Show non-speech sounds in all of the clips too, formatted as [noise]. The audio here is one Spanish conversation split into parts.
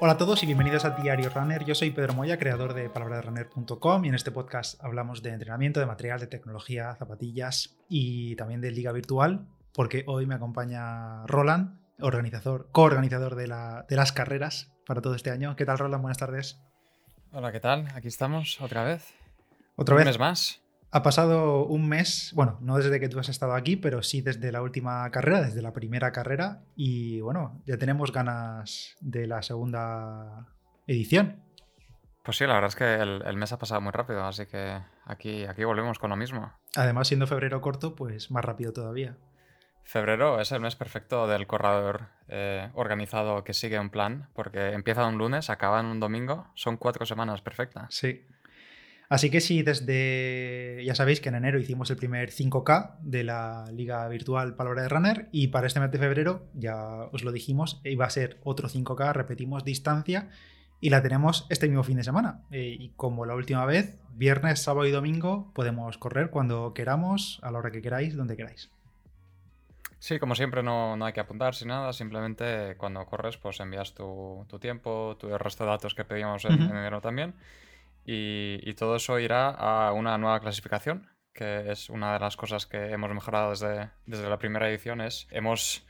Hola a todos y bienvenidos a Diario Runner. Yo soy Pedro Moya, creador de palabraderunner.com y en este podcast hablamos de entrenamiento, de material, de tecnología, zapatillas y también de liga virtual, porque hoy me acompaña Roland, organizador, coorganizador de, la, de las carreras para todo este año. ¿Qué tal, Roland? Buenas tardes. Hola, ¿qué tal? Aquí estamos otra vez. ¿Otra vez? Un mes más. Ha pasado un mes, bueno, no desde que tú has estado aquí, pero sí desde la última carrera, desde la primera carrera. Y bueno, ya tenemos ganas de la segunda edición. Pues sí, la verdad es que el, mes ha pasado muy rápido, así que aquí, aquí volvemos con lo mismo. Además, siendo febrero corto, pues más rápido todavía. Febrero es el mes perfecto del corredor eh, organizado que sigue un plan, porque empieza un lunes, acaba en un domingo, son cuatro semanas perfectas. Sí, Así que si desde, ya sabéis que en enero hicimos el primer 5K de la liga virtual Palabra de Runner y para este mes de febrero, ya os lo dijimos, iba a ser otro 5K, repetimos distancia y la tenemos este mismo fin de semana. Eh, y como la última vez, viernes, sábado y domingo podemos correr cuando queramos, a la hora que queráis, donde queráis. Sí, como siempre no, no hay que apuntarse nada, simplemente cuando corres pues envías tu, tiempo, tu, el resto de datos que pedíamos en enero también y, todo eso irá a una nueva clasificación, que es una de las cosas que hemos mejorado desde, desde la primera edición. Es, hemos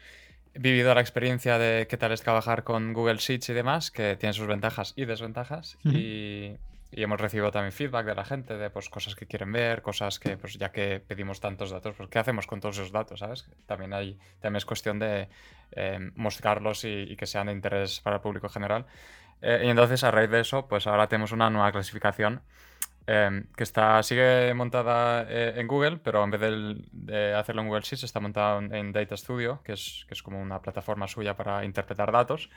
vivido la experiencia de qué tal es trabajar con Google Sheets y demás, que tiene sus ventajas y desventajas. y, y, hemos recibido también feedback de la gente de pues, cosas que quieren ver, cosas que, pues ya que pedimos tantos datos, pues ¿qué hacemos con todos esos datos? ¿sabes? También, hay, también es cuestión de eh, mostrarlos y, y, que sean de interés para el público general. Eh, y entonces, a raíz de eso, pues ahora tenemos una nueva clasificación em, que está, sigue montada eh, en Google, pero en vez de, hacerlo en Google Sheets, está montada en Data Studio, que es, que es como una plataforma suya para interpretar datos.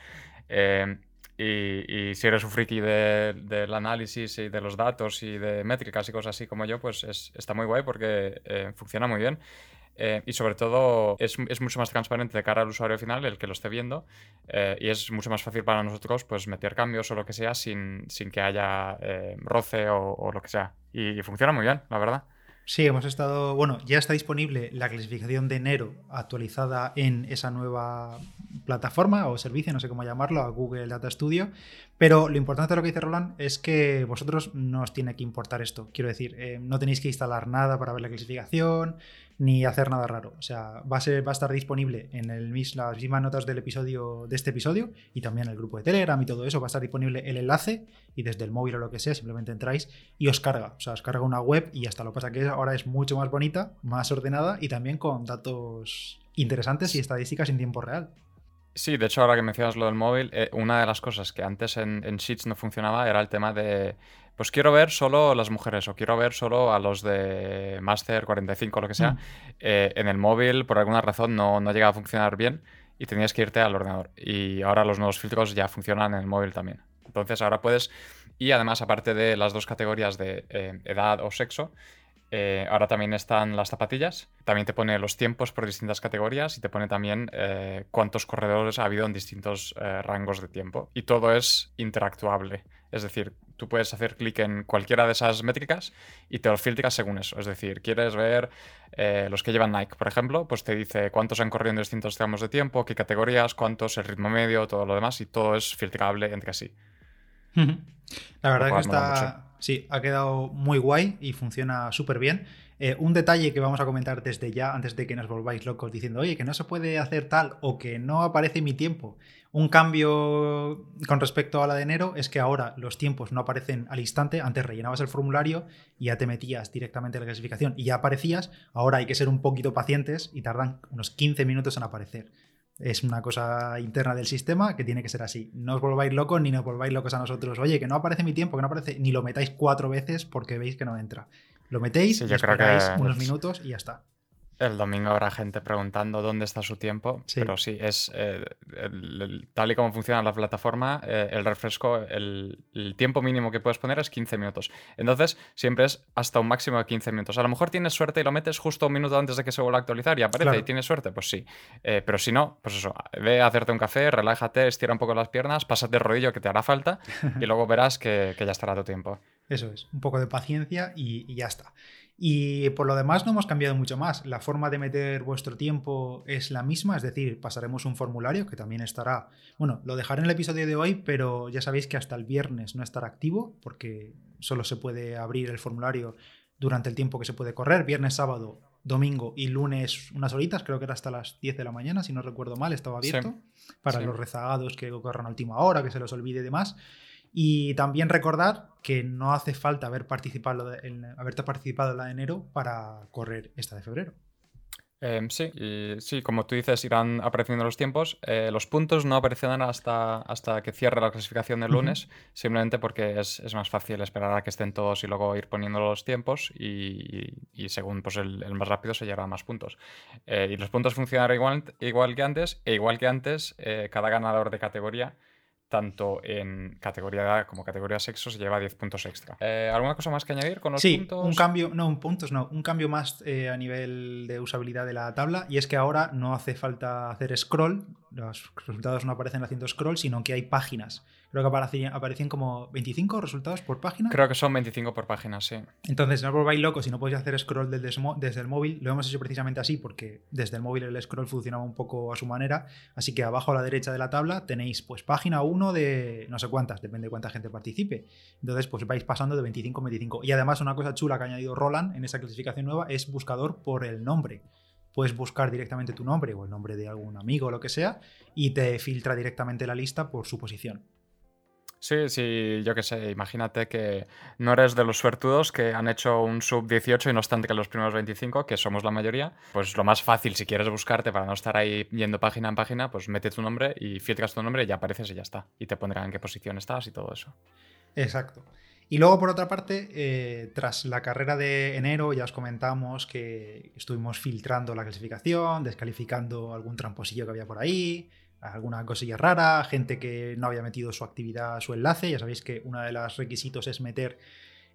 Em, y, si eres un friki del análisis y de los datos y de métricas y cosas así como yo, pues está muy guay porque eh, funciona muy bien. Eh, y sobre todo es, mucho más transparente de cara al usuario final, el que lo esté viendo, eh, y es mucho más fácil para nosotros pues meter cambios o lo que sea sin, sin que haya eh, roce o, o, lo que sea. Y, funciona muy bien, la verdad. Sí, hemos estado, bueno, ya está disponible la clasificación de enero actualizada en esa nueva plataforma o servicio, no sé cómo llamarlo, a Google Data Studio, pero lo importante de lo que dice Roland es que vosotros no os tiene que importar esto. Quiero decir, no tenéis que instalar nada para ver la clasificación, ni hacer nada raro. O sea, va a, ser, va a estar disponible en el, las mismas notas del episodio, de este episodio y también en el grupo de Telegram y todo eso. Va a estar disponible el enlace y desde el móvil o lo que sea, simplemente entráis y os carga. O sea, os carga una web y hasta lo que pasa que ahora es mucho más bonita, más ordenada y también con datos interesantes y estadísticas en tiempo real. Sí, de hecho, ahora que mencionas lo del móvil, eh, una de las cosas que antes en, en Sheets no funcionaba era el tema de pues quiero ver solo las mujeres o quiero ver solo a los de Master 45 o lo que sea. Mm. Eh, en el móvil, por alguna razón, no, no llega a funcionar bien y tenías que irte al ordenador. Y ahora los nuevos filtros ya funcionan en el móvil también. Entonces ahora puedes, y además aparte de las dos categorías de eh, edad o sexo, eh, ahora también están las zapatillas. También te pone los tiempos por distintas categorías y te pone también cuántos corredores ha habido en distintos rangos de tiempo. Y todo es interactuable. Es decir, tú puedes hacer clic en cualquiera de esas métricas y te lo filtras según eso. Es decir, quieres ver eh, los que llevan Nike, por ejemplo, pues te dice cuántos han corrido en distintos tramos de tiempo, qué categorías, cuántos, el ritmo medio, todo lo demás, y todo es filtrable entre sí. La verdad es que está. Sí, ha quedado muy guay y funciona súper bien. Eh, un detalle que vamos a comentar desde ya, antes de que nos volváis locos diciendo, oye, que no se puede hacer tal o que no aparece mi tiempo. Un cambio con respecto a la de enero es que ahora los tiempos no aparecen al instante. Antes rellenabas el formulario y ya te metías directamente en la clasificación y ya aparecías. Ahora hay que ser un poquito pacientes y tardan unos 15 minutos en aparecer. Es una cosa interna del sistema que tiene que ser así. No os volváis locos ni nos volváis locos a nosotros. Oye, que no aparece mi tiempo, que no aparece, ni lo metáis cuatro veces porque veis que no entra. Lo metéis, y esperáis unos minutos y ya está. El domingo habrá gente preguntando dónde está su tiempo, pero sí, es eh, tal y como funciona la plataforma, eh, el refresco, el, tiempo mínimo que puedes poner es 15 minutos. Entonces, siempre es hasta un máximo de 15 minutos. A lo mejor tienes suerte y lo metes justo un minuto antes de que se vuelva a actualizar y aparece y tienes suerte, pues sí. Eh, pero si no, pues eso, ve a hacerte un café, relájate, estira un poco las piernas, pásate el rodillo que te hará falta [laughs] y luego verás que, ya estará tu tiempo. Eso es, un poco de paciencia y ya está. Y por lo demás no hemos cambiado mucho más. La forma de meter vuestro tiempo es la misma, es decir, pasaremos un formulario que también estará, bueno, lo dejaré en el episodio de hoy, pero ya sabéis que hasta el viernes no estará activo porque solo se puede abrir el formulario durante el tiempo que se puede correr, viernes, sábado, domingo y lunes unas horitas, creo que era hasta las 10 de la mañana, si no recuerdo mal, estaba abierto para los rezagados que corran a última hora, que se los olvide y demás. Y también recordar que no hace falta haber participado en, haberte participado en la de enero para correr esta de febrero. Em, sí, y sí, como tú dices, irán apareciendo los tiempos. Eh, los puntos no aparecerán hasta, hasta que cierre la clasificación del lunes, simplemente porque es, más fácil esperar a que estén todos y luego ir poniendo los tiempos y, según pues, el, más rápido se llegará a más puntos. Eh, y los puntos funcionarán igual, igual que antes, e igual que antes, eh, cada ganador de categoría tanto en categoría edad como categoría sexo se lleva 10 puntos extra. Eh, ¿Alguna cosa más que añadir con los sí, un cambio, no, un puntos no, un cambio más eh, a nivel de usabilidad de la tabla y es que ahora no hace falta hacer scroll, los resultados no aparecen haciendo scroll, sino que hay páginas. Creo que aparecían, aparecían como 25 resultados por página. Creo que son 25 por página, sí. Entonces, no os volváis locos si no podéis hacer scroll desde, el móvil. Lo hemos hecho precisamente así porque desde el móvil el scroll funcionaba un poco a su manera. Así que abajo a la derecha de la tabla tenéis pues página 1 de no sé cuántas, depende de cuánta gente participe. Entonces, pues vais pasando de 25 a 25. Y además, una cosa chula que ha añadido Roland en esa clasificación nueva es buscador por el nombre puedes buscar directamente tu nombre o el nombre de algún amigo o lo que sea y te filtra directamente la lista por su posición. Sí, sí, yo qué sé, imagínate que no eres de los suertudos que han hecho un sub 18 y no están que los primeros 25, que somos la mayoría, pues lo más fácil si quieres buscarte para no estar ahí yendo página en página, pues mete tu nombre y filtras tu nombre y ya apareces y ya está. Y te pondrán en qué posición estás y todo eso. Exacto. Y luego, por otra parte, eh, tras la carrera de enero, ya os comentamos que estuvimos filtrando la clasificación, descalificando algún tramposillo que había por ahí, alguna cosilla rara, gente que no había metido su actividad, su enlace. Ya sabéis que uno de los requisitos es meter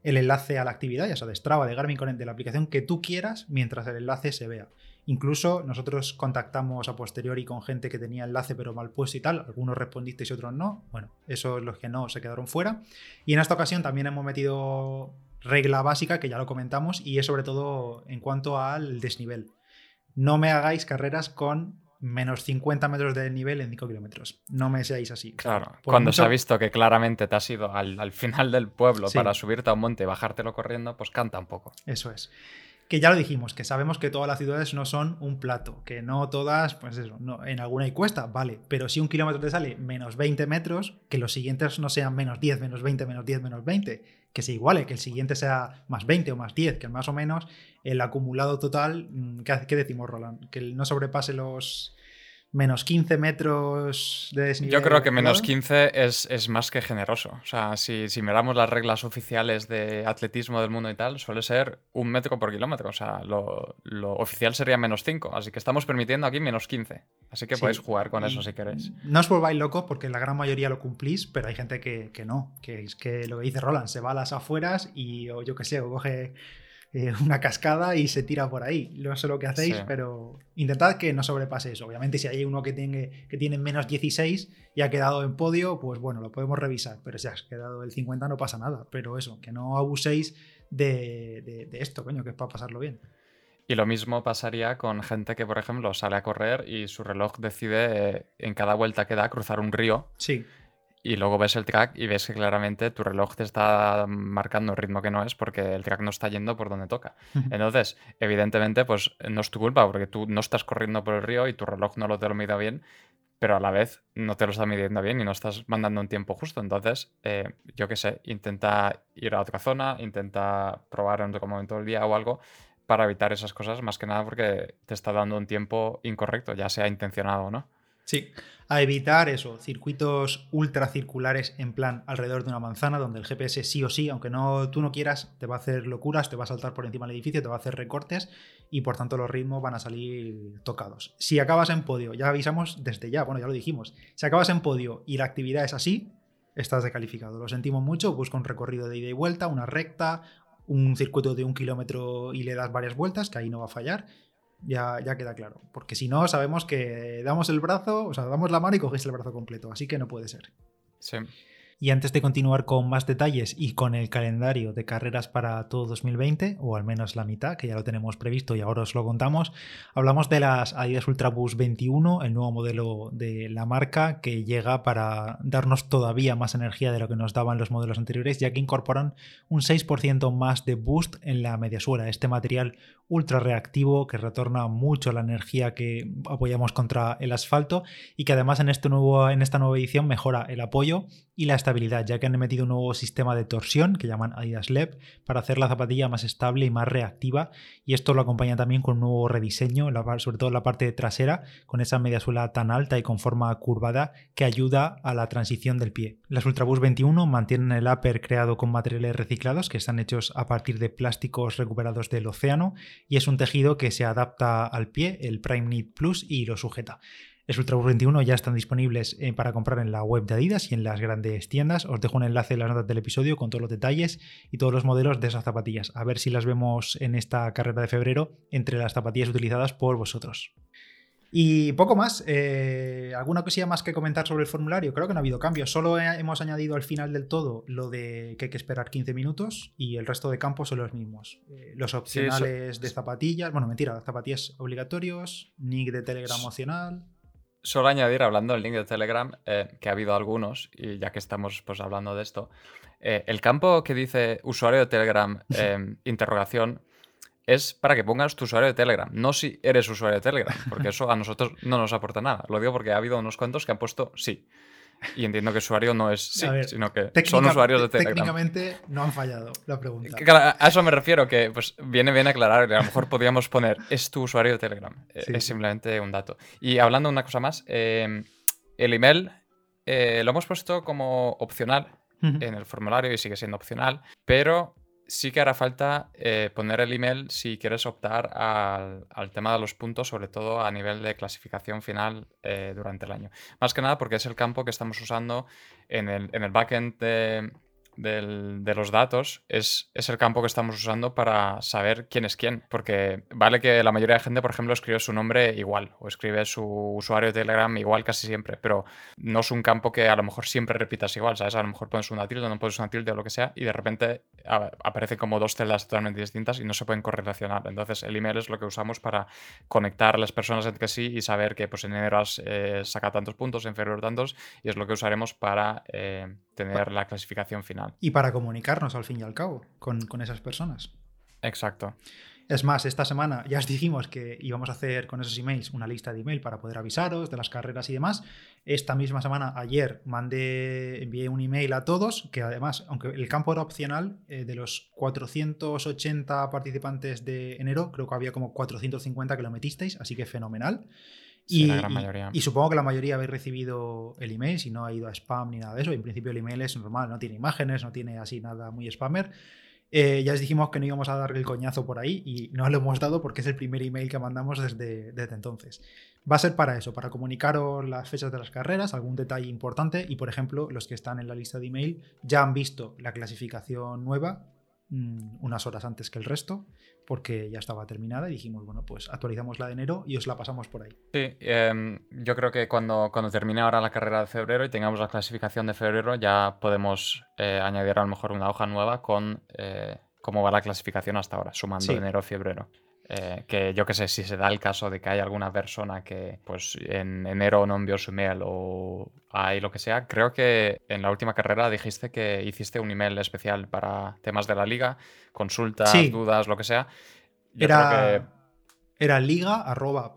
el enlace a la actividad, ya sea de Strava, de Garmin Connect, de la aplicación que tú quieras, mientras el enlace se vea. Incluso nosotros contactamos a posteriori con gente que tenía enlace pero mal puesto y tal. Algunos respondisteis y otros no. Bueno, esos los que no se quedaron fuera. Y en esta ocasión también hemos metido regla básica, que ya lo comentamos, y es sobre todo en cuanto al desnivel. No me hagáis carreras con menos 50 metros de nivel en 5 kilómetros. No me seáis así. Claro, cuando se ha visto que claramente te has ido al, final del pueblo para subirte a un monte y bajártelo corriendo, pues canta un poco. Eso es. Que ya lo dijimos, que sabemos que todas las ciudades no son un plato, que no todas, pues eso, no, en alguna hay cuesta, vale, pero si un kilómetro te sale menos 20 metros, que los siguientes no sean menos 10, menos 20, menos 10, menos 20, que se iguale, que el siguiente sea más 20 o más 10, que más o menos el acumulado total, mm, ¿qué, qué decimos, Roland? Que no sobrepase los menos 15 metros de desnivel. Yo creo que menos 15 es, más que generoso. O sea, si, si, miramos las reglas oficiales de atletismo del mundo y tal, suele ser un metro por kilómetro. O sea, lo, oficial sería menos 5. Así que estamos permitiendo aquí menos 15. Así que podéis jugar con eso si queréis. No os volváis locos porque la gran mayoría lo cumplís, pero hay gente que, no. Que es que lo que dice Roland, se va a las afueras y, o yo qué sé, o coge eh, [laughs] una cascada y se tira por ahí. No sé lo que hacéis, pero intentad que no sobrepase eso. Obviamente, si hay uno que tiene, que tiene menos 16 y ha quedado en podio, pues bueno, lo podemos revisar. Pero si has quedado el 50 no pasa nada. Pero eso, que no abuséis de, esto, coño, que es para pasarlo bien. Y lo mismo pasaría con gente que, por ejemplo, sale a correr y su reloj decide eh, en cada vuelta que da cruzar un río. Sí y luego ves el track y ves que claramente tu reloj te está marcando un ritmo que no es porque el track no está yendo por donde toca. Entonces, evidentemente, pues no es tu culpa porque tú no estás corriendo por el río y tu reloj no lo te lo mide bien, pero a la vez no te lo está midiendo bien y no estás mandando un tiempo justo. Entonces, eh, yo qué sé, intenta ir a otra zona, intenta probar en otro momento del día o algo para evitar esas cosas, más que nada porque te está dando un tiempo incorrecto, ya sea intencionado o no. Sí, a evitar eso, circuitos ultracirculares en plan alrededor de una manzana, donde el GPS sí o sí, aunque no, tú no quieras, te va a hacer locuras, te va a saltar por encima del edificio, te va a hacer recortes y por tanto los ritmos van a salir tocados. Si acabas en podio, ya avisamos desde ya, bueno, ya lo dijimos, si acabas en podio y la actividad es así, estás descalificado. Lo sentimos mucho, busca un recorrido de ida y vuelta, una recta, un circuito de un kilómetro y le das varias vueltas, que ahí no va a fallar ya, ya queda claro. Porque si no, sabemos que damos el brazo, o sea, damos la mano y cogéis el brazo completo. Así que no puede ser. Sí. Y antes de continuar con más detalles y con el calendario de carreras para todo 2020, o al menos la mitad, que ya lo tenemos previsto y ahora os lo contamos, hablamos de las Adidas Ultraboost 21, el nuevo modelo de la marca que llega para darnos todavía más energía de lo que nos daban los modelos anteriores, ya que incorporan un 6% más de boost en la mediasuela. Este material ultra reactivo que retorna mucho la energía que apoyamos contra el asfalto y que además en, este nuevo, en esta nueva edición mejora el apoyo y la estabilidad, ya que han metido un nuevo sistema de torsión que llaman Adidas LEP para hacer la zapatilla más estable y más reactiva y esto lo acompaña también con un nuevo rediseño, sobre todo la parte trasera, con esa media suela tan alta y con forma curvada que ayuda a la transición del pie. Las Ultraboost 21 mantienen el upper creado con materiales reciclados que están hechos a partir de plásticos recuperados del océano y es un tejido que se adapta al pie, el Prime Knit Plus, y lo sujeta. Los Ultraboost 21 ya están disponibles eh, para comprar en la web de Adidas y en las grandes tiendas. Os dejo un enlace en las notas del episodio con todos los detalles y todos los modelos de esas zapatillas. A ver si las vemos en esta carrera de febrero entre las zapatillas utilizadas por vosotros. Y poco más. Eh, ¿Alguna cosilla más que comentar sobre el formulario? Creo que no ha habido cambios. Solo hemos añadido al final del todo lo de que hay que esperar 15 minutos y el resto de campos son los mismos. Eh, los opcionales de zapatillas. Bueno, mentira, zapatillas obligatorios, nick de Telegram opcional. Solo añadir, hablando del link de Telegram, eh, que ha habido algunos, y ya que estamos pues, hablando de esto, eh, el campo que dice usuario de Telegram, [laughs] em, interrogación, es para que pongas tu usuario de Telegram, no si eres usuario de Telegram, porque eso a nosotros no nos aporta nada. Lo digo porque ha habido unos cuantos que han puesto sí. Y entiendo que usuario no es sí, sino que son usuarios de Telegram. Técnicamente no han fallado la pregunta. a eso me refiero, que pues viene bien aclarar, que a lo mejor podríamos poner es tu usuario de Telegram. Eh, es simplemente un dato. Y hablando de una cosa más, em, el email eh, lo hemos puesto como opcional en el formulario y sigue siendo opcional, pero sí que hará falta eh, poner el email si quieres optar al, tema de los puntos, sobre todo a nivel de clasificación final eh, durante el año. Más que nada porque es el campo que estamos usando en el, en el backend de, de los datos es, es, el campo que estamos usando para saber quién es quién. Porque vale que la mayoría de gente, por ejemplo, escribe su nombre igual o escribe su usuario de Telegram igual casi siempre, pero no es un campo que a lo mejor siempre repitas igual, ¿sabes? A lo mejor pones una tilde, no pones una tilde o lo que sea y de repente aparecen como dos celdas totalmente distintas y no se pueden correlacionar. Entonces el email es lo que usamos para conectar las personas entre sí y saber que pues, en enero eh, sacado tantos puntos, en febrero tantos y es lo que usaremos para eh, tener la clasificación final. Y para comunicarnos al fin y al cabo con, esas personas. Exacto. Es más, esta semana ya os dijimos que íbamos a hacer con esos emails una lista de email para poder avisaros de las carreras y demás. Esta misma semana, ayer, mandé, envié un email a todos, que además, aunque el campo era opcional, eh, de los 480 participantes de enero, creo que había como 450 que lo metisteis, así que fenomenal y, Y, supongo que la mayoría habéis recibido el email, si no ha ido a spam ni nada de eso. En principio el email es normal, no tiene imágenes, no tiene así nada muy spammer. Eh, ya os dijimos que no íbamos a darle el coñazo por ahí y no lo hemos dado porque es el primer email que mandamos desde, desde entonces. Va a ser para eso, para comunicaros las fechas de las carreras, algún detalle importante y, por ejemplo, los que están en la lista de email ya han visto la clasificación nueva mm, unas horas antes que el resto porque ya estaba terminada y dijimos, bueno, pues actualizamos la de enero y os la pasamos por ahí. Sí, em, yo creo que cuando, cuando termine ahora la carrera de febrero y tengamos la clasificación de febrero, ya podemos eh, añadir a lo mejor una hoja nueva con eh, cómo va la clasificación hasta ahora, sumando enero febrero. Eh, que yo que sé, si se da el caso de que hay alguna persona que pues en enero no envió su email o hay lo que sea, creo que en la última carrera dijiste que hiciste un email especial para temas de la liga, consultas, dudas, lo que sea. Yo Era... creo que era liga arroba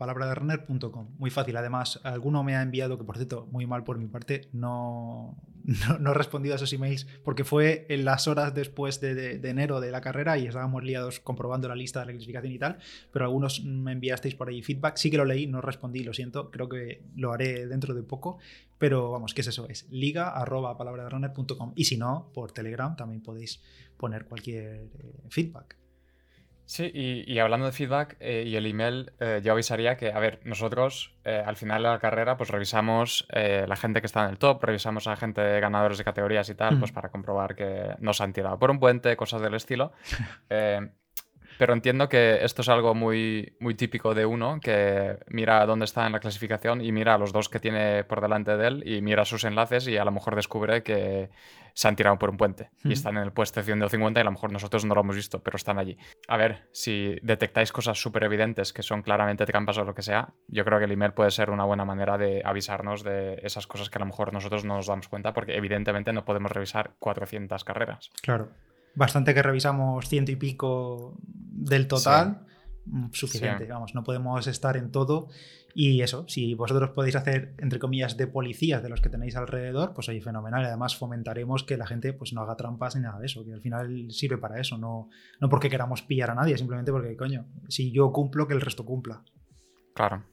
Muy fácil. Además, alguno me ha enviado, que por cierto, muy mal por mi parte, no, no, he respondido a esos emails porque fue en las horas después de, enero de la carrera y estábamos liados comprobando la lista de la clasificación y tal. Pero algunos me enviasteis por ahí feedback. Sí que lo leí, no respondí, lo siento. Creo que lo haré dentro de poco. Pero vamos, ¿qué es eso? Es liga arroba Y si no, por Telegram también podéis poner cualquier eh, feedback. Sí, y, hablando de feedback eh, y el email, eh, yo avisaría que, a ver, nosotros eh, al final de la carrera pues revisamos la gente que está en el top, revisamos a gente de ganadores de categorías y tal, pues para comprobar que no se han tirado por un puente, cosas del estilo. [laughs] Pero entiendo que esto es algo muy, muy típico de uno, que mira dónde está en la clasificación y mira a los dos que tiene por delante de él y mira sus enlaces y a lo mejor descubre que se han tirado por un puente y están en el puesto 150 y a lo mejor nosotros no lo hemos visto, pero están allí. A ver, si detectáis cosas súper evidentes que son claramente trampas o lo que sea, yo creo que el email puede ser una buena manera de avisarnos de esas cosas que a lo mejor nosotros no nos damos cuenta porque evidentemente no podemos revisar 400 carreras. Claro. Bastante que revisamos ciento y pico del total. Mm, suficiente, vamos, no podemos estar en todo. Y eso, si vosotros podéis hacer, entre comillas, de policías de los que tenéis alrededor, pues ahí fenomenal. Y además fomentaremos que la gente pues no haga trampas ni nada de eso, que al final sirve para eso, no, no porque queramos pillar a nadie, simplemente porque, coño, si yo cumplo, que el resto cumpla. Claro.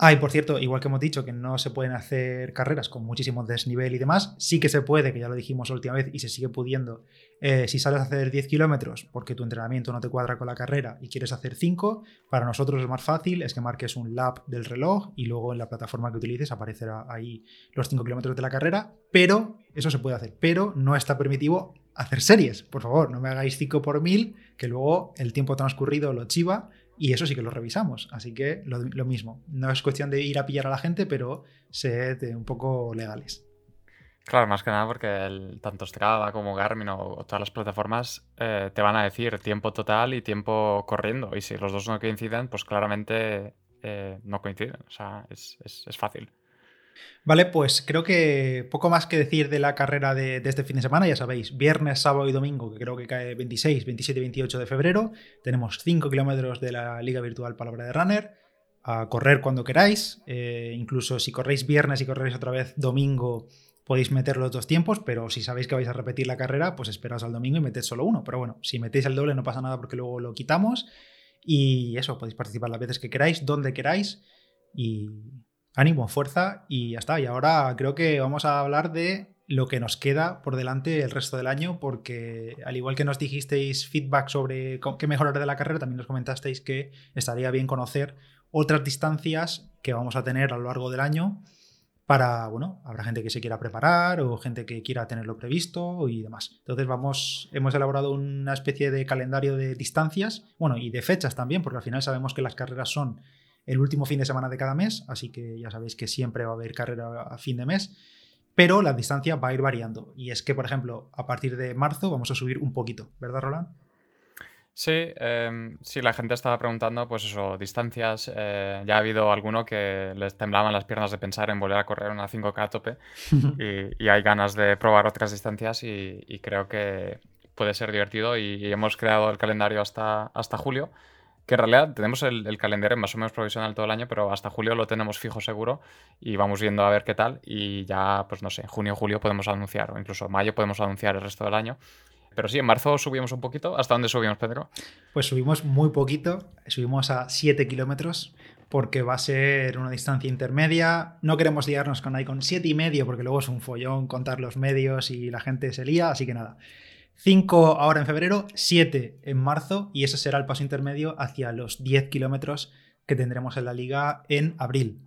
Ah, y por cierto, igual que hemos dicho que no se pueden hacer carreras con muchísimo desnivel y demás, sí que se puede, que ya lo dijimos la última vez y se sigue pudiendo, eh, si sales a hacer 10 kilómetros porque tu entrenamiento no te cuadra con la carrera y quieres hacer 5, para nosotros es más fácil, es que marques un lap del reloj y luego en la plataforma que utilices aparecerá ahí los 5 kilómetros de la carrera, pero eso se puede hacer, pero no está permitido hacer series, por favor, no me hagáis 5 por 1000, que luego el tiempo transcurrido lo chiva y eso sí que lo revisamos. Así que lo, mismo. No es cuestión de ir a pillar a la gente, pero sed un poco legales. Claro, más que nada porque tanto Strava como Garmin o, todas las plataformas eh, te van a decir tiempo total y tiempo corriendo. Y si los dos no coinciden, pues claramente eh, no coinciden. O sea, es, es fácil. Vale, pues creo que poco más que decir de la carrera de, este fin de semana, ya sabéis, viernes, sábado y domingo, que creo que cae 26, 27 y 28 de febrero, tenemos 5 kilómetros de la Liga Virtual Palabra de Runner, a correr cuando queráis, eh, incluso si corréis viernes y corréis otra vez domingo, podéis meter los dos tiempos, pero si sabéis que vais a repetir la carrera, pues esperaos al domingo y meted solo uno, pero bueno, si metéis el doble no pasa nada porque luego lo quitamos. Y eso, podéis participar las veces que queráis, donde queráis. Y ánimo, fuerza y ya está. Y ahora creo que vamos a hablar de lo que nos queda por delante el resto del año, porque al igual que nos dijisteis feedback sobre qué mejorar de la carrera, también nos comentasteis que estaría bien conocer otras distancias que vamos a tener a lo largo del año para, bueno, habrá gente que se quiera preparar o gente que quiera tenerlo previsto y demás. Entonces vamos, hemos elaborado una especie de calendario de distancias, bueno, y de fechas también, porque al final sabemos que las carreras son el último fin de semana de cada mes, así que ya sabéis que siempre va a haber carrera a fin de mes, pero la distancia va a ir variando. Y es que, por ejemplo, a partir de marzo vamos a subir un poquito, ¿verdad, Roland? Sí, eh, sí, la gente estaba preguntando, pues eso, distancias. Eh, ya ha habido alguno que les temblaban las piernas de pensar en volver a correr una 5K a tope [laughs] y, hay ganas de probar otras distancias y, creo que puede ser divertido y, hemos creado el calendario hasta, hasta julio que en realidad tenemos el, calendario más o menos provisional todo el año, pero hasta julio lo tenemos fijo seguro y vamos viendo a ver qué tal y ya, pues no sé, junio julio podemos anunciar, o incluso mayo podemos anunciar el resto del año. Pero sí, en marzo subimos un poquito. ¿Hasta dónde subimos, Pedro? Pues subimos muy poquito, subimos a 7 kilómetros porque va a ser una distancia intermedia. No queremos liarnos con ahí con 7 y medio porque luego es un follón contar los medios y la gente se lía, así que nada. 5 ahora en febrero, 7 en marzo y ese será el paso intermedio hacia los 10 kilómetros que tendremos en la liga en abril.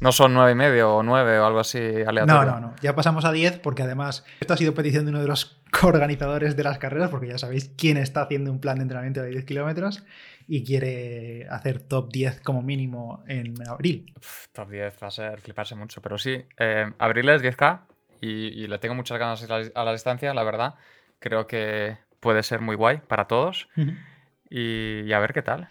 No son 9 y medio o 9 o algo así aleatorio. No, no, no. Ya pasamos a 10 porque además esto ha sido petición de uno de los [laughs] coorganizadores de las carreras porque ya sabéis quién está haciendo un plan de entrenamiento de 10 kilómetros y quiere hacer top 10 como mínimo en abril. top 10 va a ser fliparse mucho, pero sí, eh, abril es 10K y, le tengo muchas ganas a la distancia, la verdad creo que puede ser muy guay para todos. y, a ver qué tal.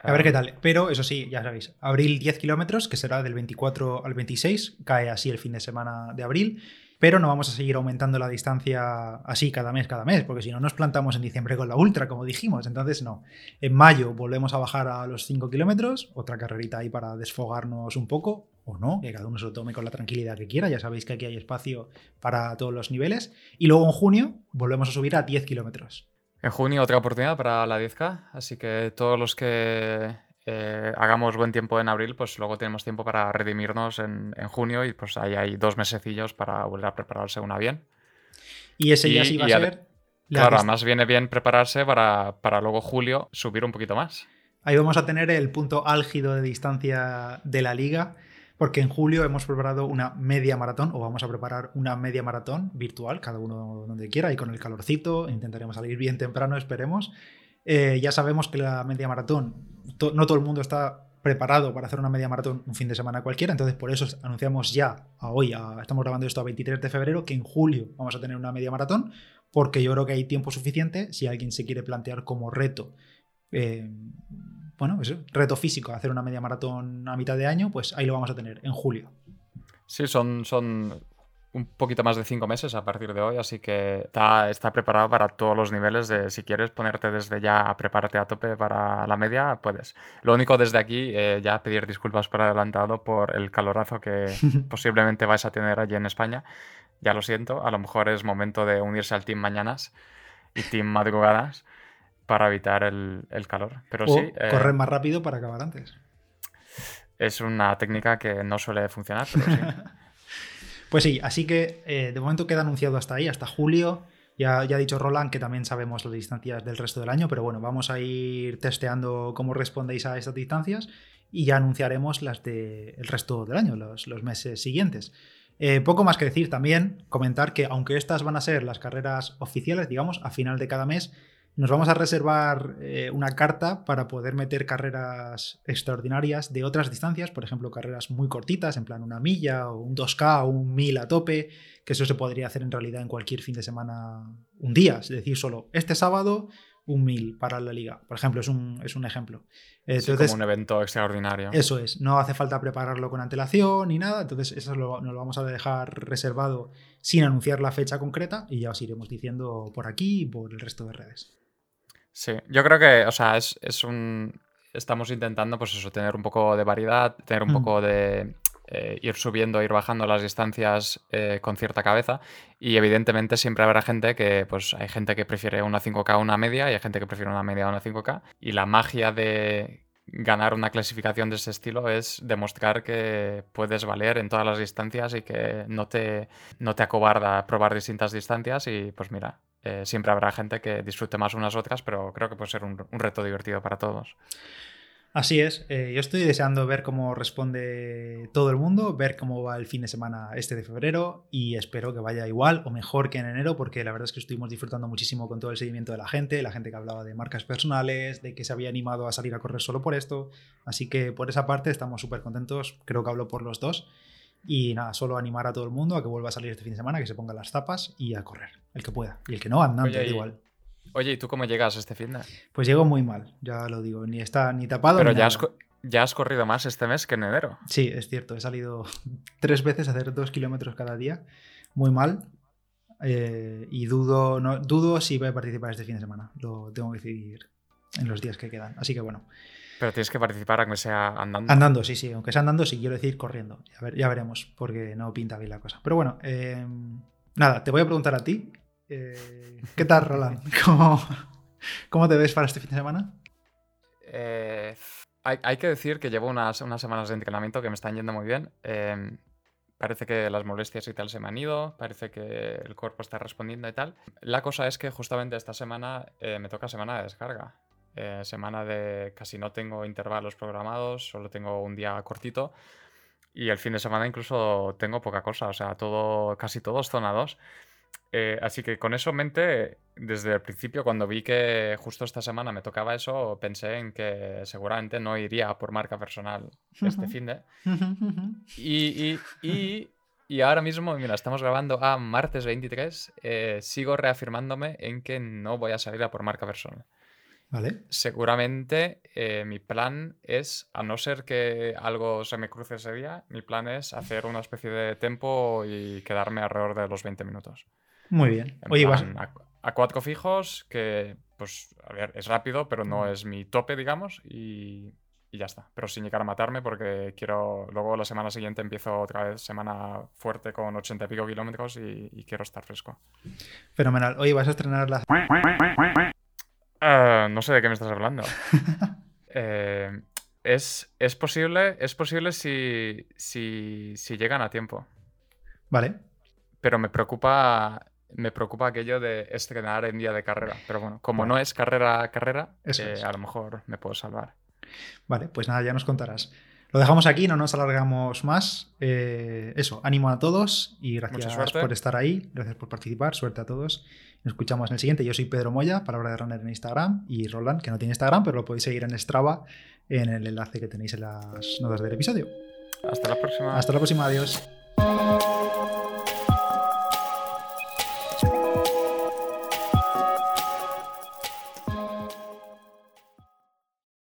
A ver qué tal. Pero eso sí, ya sabéis, abril 10 kilómetros, que será del 24 al 26, cae así el fin de semana de abril. Pero no vamos a seguir aumentando la distancia así cada mes, cada mes, porque si no nos plantamos en diciembre con la ultra, como dijimos. Entonces, no. En mayo volvemos a bajar a los 5 kilómetros, otra carrerita ahí para desfogarnos un poco, o no, que cada uno se lo tome con la tranquilidad que quiera, ya sabéis que aquí hay espacio para todos los niveles. Y luego en junio volvemos a subir a 10 kilómetros. En junio otra oportunidad para la 10K, así que todos los que eh, hagamos buen tiempo en abril, pues luego tenemos tiempo para redimirnos en, junio y pues ahí hay dos mesecillos para volver a prepararse una bien. Y ese ya sí va a ser... Claro, además viene bien prepararse para, para luego julio subir un poquito más. Ahí vamos a tener el punto álgido de distancia de la liga porque en julio hemos preparado una media maratón, o vamos a preparar una media maratón virtual, cada uno donde quiera, y con el calorcito, intentaremos salir bien temprano, esperemos. Eh, ya sabemos que la media maratón, no todo el mundo está preparado para hacer una media maratón un fin de semana cualquiera, entonces por eso anunciamos ya hoy, estamos grabando esto a 23 de febrero, que en julio vamos a tener una media maratón, porque yo creo que hay tiempo suficiente si alguien se quiere plantear como reto. Eh, bueno, eso, reto físico, hacer una media maratón a mitad de año, pues ahí lo vamos a tener en julio. Sí, son, son un poquito más de cinco meses a partir de hoy, así que está, está preparado para todos los niveles de si quieres ponerte desde ya a prepararte a tope para la media, puedes. Lo único desde aquí, eh, ya pedir disculpas por adelantado por el calorazo que [laughs] posiblemente vais a tener allí en España. Ya lo siento, a lo mejor es momento de unirse al team mañanas y team madrugadas para evitar el, calor. Pero o sí. Eh, correr más rápido para acabar antes. Es una técnica que no suele funcionar, pero sí. [laughs] Pues sí, así que eh, de momento queda anunciado hasta ahí, hasta julio. Ya, ya ha dicho Roland que también sabemos las distancias del resto del año, pero bueno, vamos a ir testeando cómo respondéis a estas distancias y ya anunciaremos las del resto del año, los, meses siguientes. Eh, poco más que decir también, comentar que aunque estas van a ser las carreras oficiales, digamos, a final de cada mes, nos vamos a reservar eh, una carta para poder meter carreras extraordinarias de otras distancias, por ejemplo, carreras muy cortitas, en plan una milla o un 2K o un 1000 a tope, que eso se podría hacer en realidad en cualquier fin de semana un día, es decir, solo este sábado un 1000 para la liga, por ejemplo, es un, es un ejemplo. Entonces, como un evento extraordinario. Eso es, no hace falta prepararlo con antelación ni nada, entonces eso lo, nos lo vamos a dejar reservado sin anunciar la fecha concreta y ya os iremos diciendo por aquí y por el resto de redes. Sí, yo creo que, o sea, es, es un... Estamos intentando, pues eso, tener un poco de variedad, tener un mm. poco de... Eh, ir subiendo, ir bajando las distancias eh, con cierta cabeza y evidentemente siempre habrá gente que, pues hay gente que prefiere una 5K a una media y hay gente que prefiere una media a una 5K y la magia de ganar una clasificación de ese estilo es demostrar que puedes valer en todas las distancias y que no te, no te acobarda probar distintas distancias y pues mira, eh, siempre habrá gente que disfrute más unas otras, pero creo que puede ser un, reto divertido para todos. Así es, eh, yo estoy deseando ver cómo responde todo el mundo, ver cómo va el fin de semana este de febrero y espero que vaya igual o mejor que en enero porque la verdad es que estuvimos disfrutando muchísimo con todo el seguimiento de la gente, la gente que hablaba de marcas personales, de que se había animado a salir a correr solo por esto, así que por esa parte estamos súper contentos, creo que hablo por los dos y nada, solo animar a todo el mundo a que vuelva a salir este fin de semana, que se ponga las tapas y a correr, el que pueda. Y el que no, andando, igual. Oye, ¿y tú cómo llegas este fin de? Pues llego muy mal, ya lo digo, ni está ni tapado. Pero ya, Has, ya has corrido más este mes que en enero. Sí, es cierto, he salido [laughs] tres veces a hacer dos kilómetros cada día, muy mal. Eh, y dudo, no, dudo si voy a participar este fin de semana. Lo tengo que decidir en los días que quedan. Así que bueno. Pero tienes que participar aunque sea andando. Andando, sí, sí. Aunque sea andando, sí quiero decir corriendo. Ya, ver, ya veremos, porque no pinta bien la cosa. Pero bueno, eh, nada, te voy a preguntar a ti. Eh, ¿Qué tal, Roland? [laughs] ¿Cómo, te ves para este fin de semana? Eh, hay, que decir que llevo unas, unas, semanas de entrenamiento que me están yendo muy bien. parece que las molestias y tal se me han ido, parece que el cuerpo está respondiendo y tal. La cosa es que justamente esta semana me toca semana de descarga. Eh, semana de casi no tengo intervalos programados, solo tengo un día cortito. Y el fin de semana incluso tengo poca cosa, o sea, todo, casi todo es zona 2. Eh, así que con eso en mente, desde el principio, cuando vi que justo esta semana me tocaba eso, pensé en que seguramente no iría por marca personal este fin de. Y, y, y, ahora mismo, mira, estamos grabando a martes 23, eh, sigo reafirmándome en que no voy a salir a por marca personal. Seguramente eh, mi plan es, a no ser que algo se me cruce ese día, mi plan es hacer una especie de tempo y quedarme alrededor de los 20 minutos. Muy bien. Oye, a, cuatro fijos, que, pues, a ver, es rápido, pero no es mi tope, digamos, y, ya está. Pero sin llegar a matarme, porque quiero. Luego la semana siguiente empiezo otra vez semana fuerte con 80 y pico kilómetros y, y quiero estar fresco. Fenomenal. Oye, vas a estrenar la. Ah, no sé de qué me estás hablando. [laughs] Eh, es, es, posible, es posible si, si, si, llegan a tiempo. Vale. Pero me preocupa, me preocupa aquello de estrenar en día de carrera. Pero bueno, como no es carrera carrera, eh, a lo mejor me puedo salvar. Vale, pues nada, ya nos contarás. Lo dejamos aquí, no nos alargamos más. Eh, eso, ánimo a todos y gracias por estar ahí, gracias por participar, suerte a todos. Nos escuchamos en el siguiente. Yo soy Pedro Moya, palabra de runner en Instagram, y Roland, que no tiene Instagram, pero lo podéis seguir en Strava en el enlace que tenéis en las notas del episodio. Hasta la próxima. Hasta la próxima, adiós.